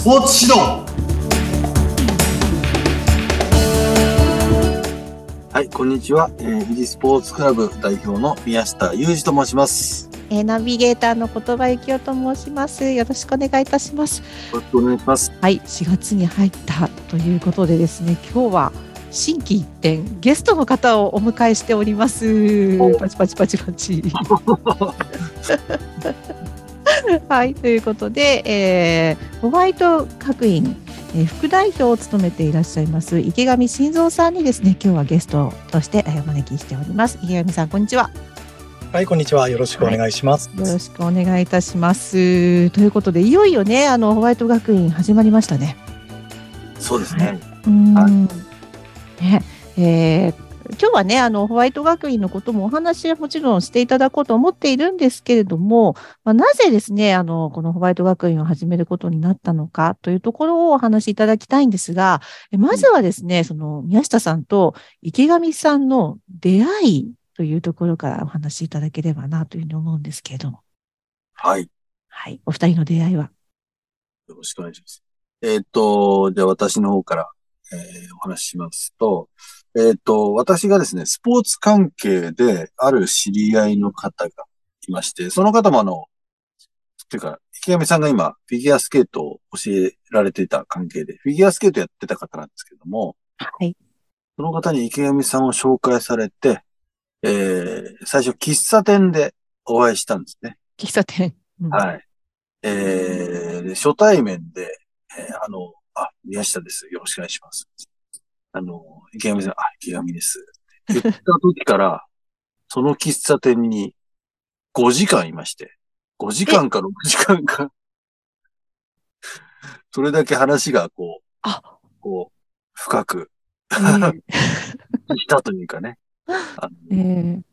スポーツ指導はい、こんにちは。えー、富士スポーツクラブ代表の宮下裕二と申します。えーナビゲーターの言葉幸男と申します。よろしくお願いいたします。よろしくお願いします。はい、4月に入ったということでですね、今日は新規一点ゲストの方をお迎えしております。パチパチパチパチ。はい、ということで、えーホワイト学院、えー副代表を務めていらっしゃいます池上晋三さんにですね、今日はゲストとしてえーお招きしております。池上さん、こんにちは。はい、こんにちは。よろしくお願いします。よろしくお願いいたします。ということで、いよいよね、あのホワイト学院始まりましたね。そうですね。うんはいね、えー今日はね、あのホワイト学院のこともお話はもちろんしていただこうと思っているんですけれども、まあ、なぜですね、あのこのホワイト学院を始めることになったのかというところをお話しいただきたいんですが、えまずはですね、その宮下さんと池上さんの出会いというところからお話しいただければなというふうに思うんですけれども、はい。はい、お二人の出会いは？よろしくお願いします。えーっと、じゃあ私の方から、えーお話ししますと、えーっと、私がですね、スポーツ関係である知り合いの方がいまして、その方もあの、っていうか、池上さんが今、フィギュアスケートを教えられていた関係で、フィギュアスケートやってた方なんですけども、はい。その方に池上さんを紹介されて、えー、最初喫茶店でお会いしたんですね。喫茶店。うんはい。えー、で初対面で、えーあの、あ、宮下です。よろしくお願いします。あの、池上さん、あ、池上です。言った時から、その喫茶店に5時間いまして、5時間か6時間か、それだけ話がこう、あ、こう、深くえーしたというかね、うん、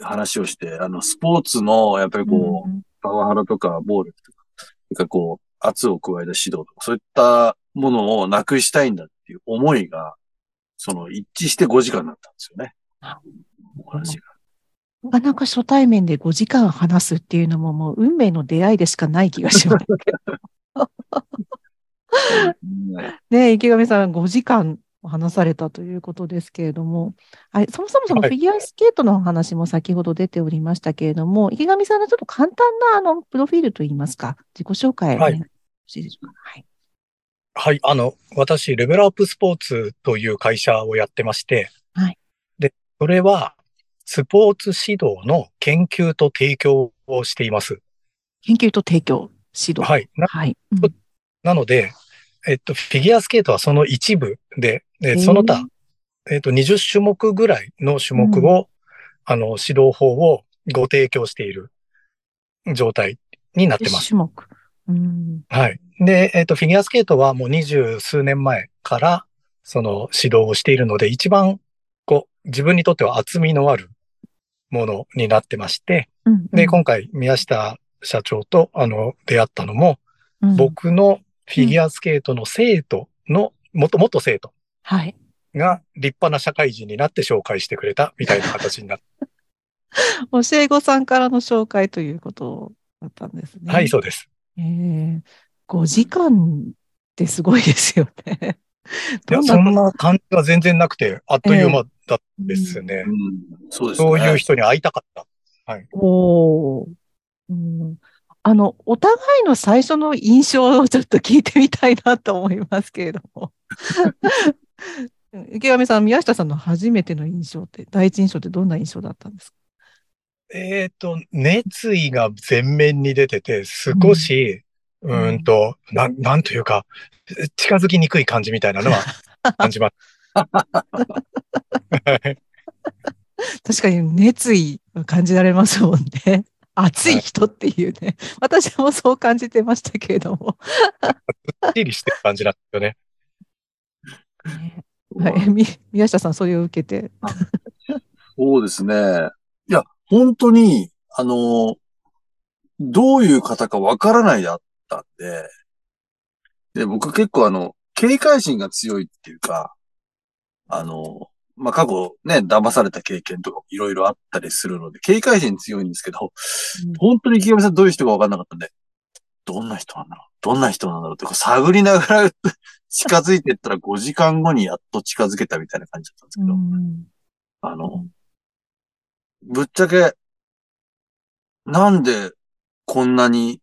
話をして、あの、スポーツの、やっぱりこう、うんパワハラとか暴力とか、それからこう、圧を加えた指導とか、そういったものをなくしたいんだっていう思いが、その一致して5時間になったんですよね。お話が。なかなか初対面で5時間話すっていうのももう運命の出会いでしかない気がしますけど。うんね池上さん5時間話されたということですけれども、はい、そもそもそのはいフィギュアスケートの話も先ほど出ておりましたけれども、池上さんのちょっと簡単なあのプロフィールといいますか、自己紹介お願いしますでしょうか。はい。はい、あの、私、レベルアップスポーツという会社をやってまして、はい。で、それは、スポーツ指導の研究と提供をしています。研究と提供、指導。はい。なはい。うんなので、えっと、フィギュアスケートはその一部で、でその他、えっと、20種目ぐらいの種目を、あの、指導法をご提供している状態になってます。種目。うん。はい。で、えっ、と、フィギュアスケートはもう二十数年前から、その指導をしているので、一番、こう、自分にとっては厚みのあるものになってまして、うんで、今回、宮下社長と、あの、出会ったのも、うん僕のフィギュアスケートの生徒の、元々生徒はい。が立派な社会人になって紹介してくれたみたいな形になって、教え子さんからの紹介ということだったんですね。はい、そうです。ええ5時間ってすごいですよね。いや、どんなそんな感じは全然なくて、あっという間だったんですね。うんそうですね。そういう人に会いたかった。おーうん、あの、お互いの最初の印象をちょっと聞いてみたいなと思いますけれども。池上さん、宮下さんの初めての印象って、第一印象ってどんな印象だったんですか？えっ、と、熱意が前面に出てて、少し、ううんーんと、なん、なんというか、近づきにくい感じみたいなのは 感じます。は い確かに熱意が感じられますもんね。熱い人っていうね。私もそう感じてましたけれども。はっきりしてる感じなんですよね。はい、み宮下さん、それを受けて。そうですね。いや、本当に、あの、どういう方かわからないであったんで、で、僕結構あの、警戒心が強いっていうか、あの、まあ、過去ね、騙された経験とかもいろいろあったりするので、警戒心強いんですけど、うん。本当に池上さんどういう人かわかんなかったんで、どんな人なんだろうどんな人なんだろうって探りながら 近づいていったら5時間後にやっと近づけたみたいな感じだったんですけど、うんあの、ぶっちゃけ、なんでこんなに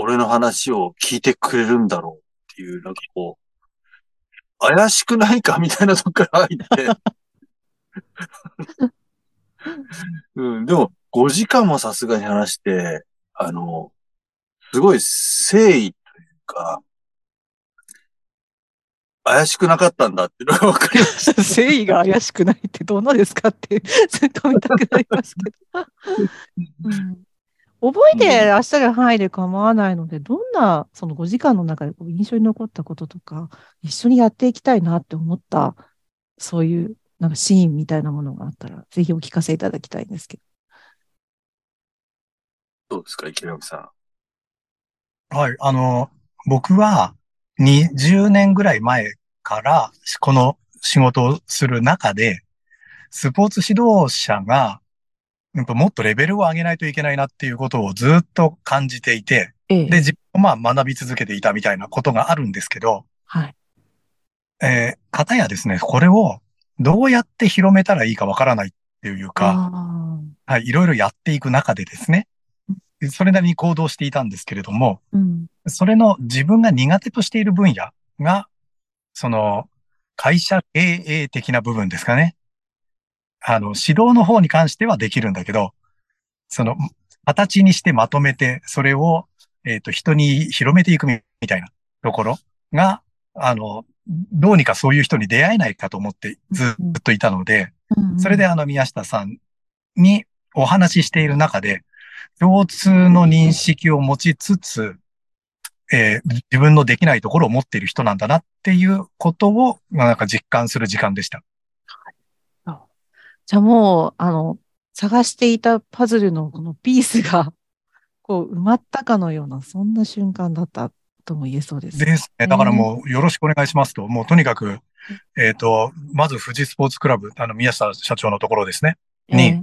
俺の話を聞いてくれるんだろうっていう、なんかこう、怪しくないかみたいなとこから入って、うん、でも5時間もさすがに話して、あの、すごい誠意というか、怪しくなかったんだっていうのが分かりました。誠意が怪しくないってどんなですかって突っ込みたくなりますけど。うん覚えてらっしゃる範囲で構わないので、どんなその5時間の中で印象に残ったこととか、一緒にやっていきたいなって思った、そういうなんかシーンみたいなものがあったら、ぜひお聞かせいただきたいんですけど。どうですか、池上さん。はい。あの、僕は20年ぐらい前からこの仕事をする中で、スポーツ指導者がやっぱもっとレベルを上げないといけないなっていうことをずっと感じていて、ええで、自分もまあ学び続けていたみたいなことがあるんですけど、はい。えー、方やですね、これをどうやって広めたらいいかわからないっていうか、あはい、いろいろやっていく中でですね、それなりに行動していたんですけれども、ーうん。それの自分が苦手としている分野が、その、会社経営的な部分ですかね。あの、指導の方に関してはできるんだけど、その、形にしてまとめて、それを、えっ、と、人に広めていくみたいなところが、あの、どうにかそういう人に出会えないかと思ってずっといたので、うんそれであの宮下さんにお話ししている中で、共通の認識を持ちつつ、えー自分のできないところを持っている人なんだなっていうことを、まあなんか実感する時間でした。じゃあもう、あの、探していたパズルのこのピースが、こう、埋まったかのような、そんな瞬間だったとも言えそうです。ですね。だからもうよろしくお願いしますと、もうとにかく、えっ、と、まず富士スポーツクラブ、あの宮下社長のところですね。にええ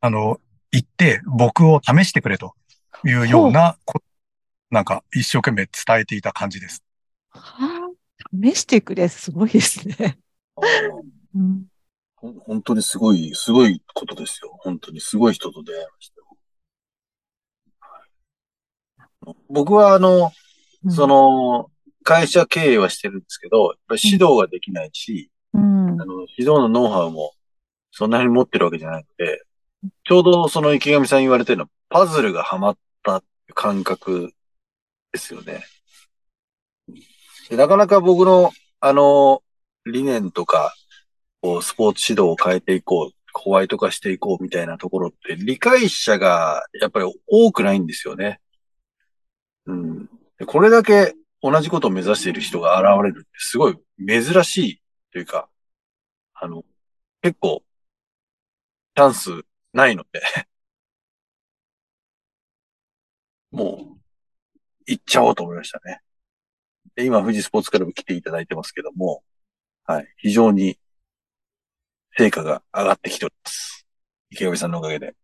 あの、行って僕を試してくれというようなこ、なんか一生懸命伝えていた感じです。はあ、試してくれ、すごいですね。うん本当にすごい、すごいことですよ。本当にすごい人と出会いました僕はあの、そ、の、会社経営はしてるんですけど、やっぱり指導ができないし、うん、あの、指導のノウハウもそんなに持ってるわけじゃないので、ちょうどその池上さん言われてるのは、パズルがはまった感覚ですよね。でなかなか僕の、あの、理念とか、こう、スポーツ指導を変えていこう、ホワイト化していこうみたいなところって、理解者がやっぱり多くないんですよね。うん。これだけ同じことを目指している人が現れるってすごい珍しいというか、あの、結構、チャンスないので、もう、行っちゃおうと思いましたね。で今、富士スポーツクラブ来ていただいてますけども、はい、非常に成果が上がってきております。池上さんのおかげで。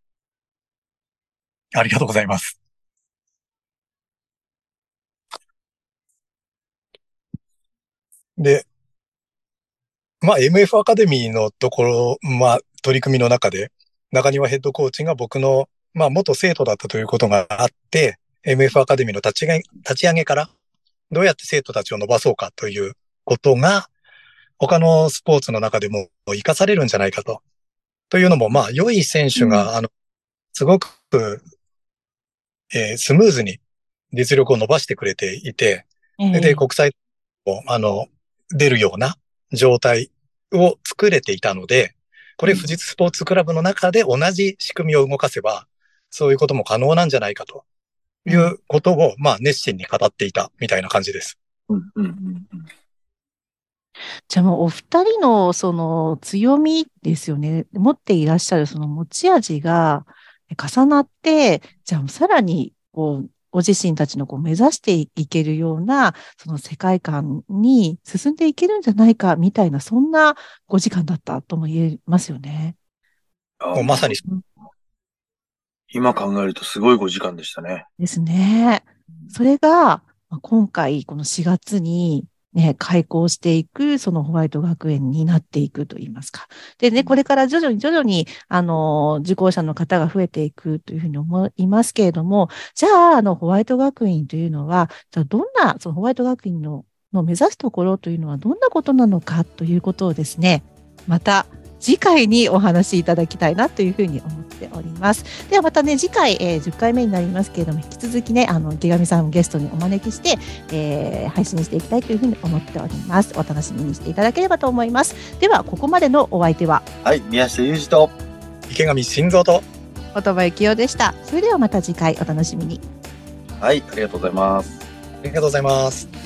ありがとうございます。で、まあ MF アカデミーのところ、まあ取り組みの中で、中庭ヘッドコーチが僕の、まあ元生徒だったということがあって、MF アカデミーの立ち上げ立ち上げから、どうやって生徒たちを伸ばそうかということが、他のスポーツの中でも活かされるんじゃないかと。というのも、まあ、良い選手が、あの、すごく、えースムーズに実力を伸ばしてくれていて、ええで、国際を、あの、出るような状態を作れていたので、これうん富士スポーツクラブの中で同じ仕組みを動かせば、そういうことも可能なんじゃないかということを、まあ、熱心に語っていたみたいな感じです。うん、うん、うんうん。じゃあもうお二人のその強みですよね。持っていらっしゃるその持ち味が重なって、じゃあさらにこう、ご自身たちのこう目指していけるような、その世界観に進んでいけるんじゃないかみたいな、そんな5時間だったとも言えますよね。もうまさに、今考えるとすごい5時間でしたね。ですね。それが、まあ今回、この4月に、ね、開校していく、そのホワイト学園になっていくといいますか。でね、これから徐々に徐々に、あの、受講者の方が増えていくというふうに思いますけれども、じゃあ、あの、ホワイト学院というのは、じゃあどんな、そのホワイト学院のの目指すところというのはどんなことなのかということをですね、また次回にお話しいただきたいなというふうに思っております。ではまたね、次回、えー10回目になりますけれども、引き続きね、あの、池上さんをゲストにお招きして、えー配信していきたいというふうに思っております。お楽しみにしていただければと思います。では、ここまでのお相手は、はい、宮下裕二と、池上晋三と、言葉幸雄でした。それではまた次回お楽しみに。はい、ありがとうございます。ありがとうございます。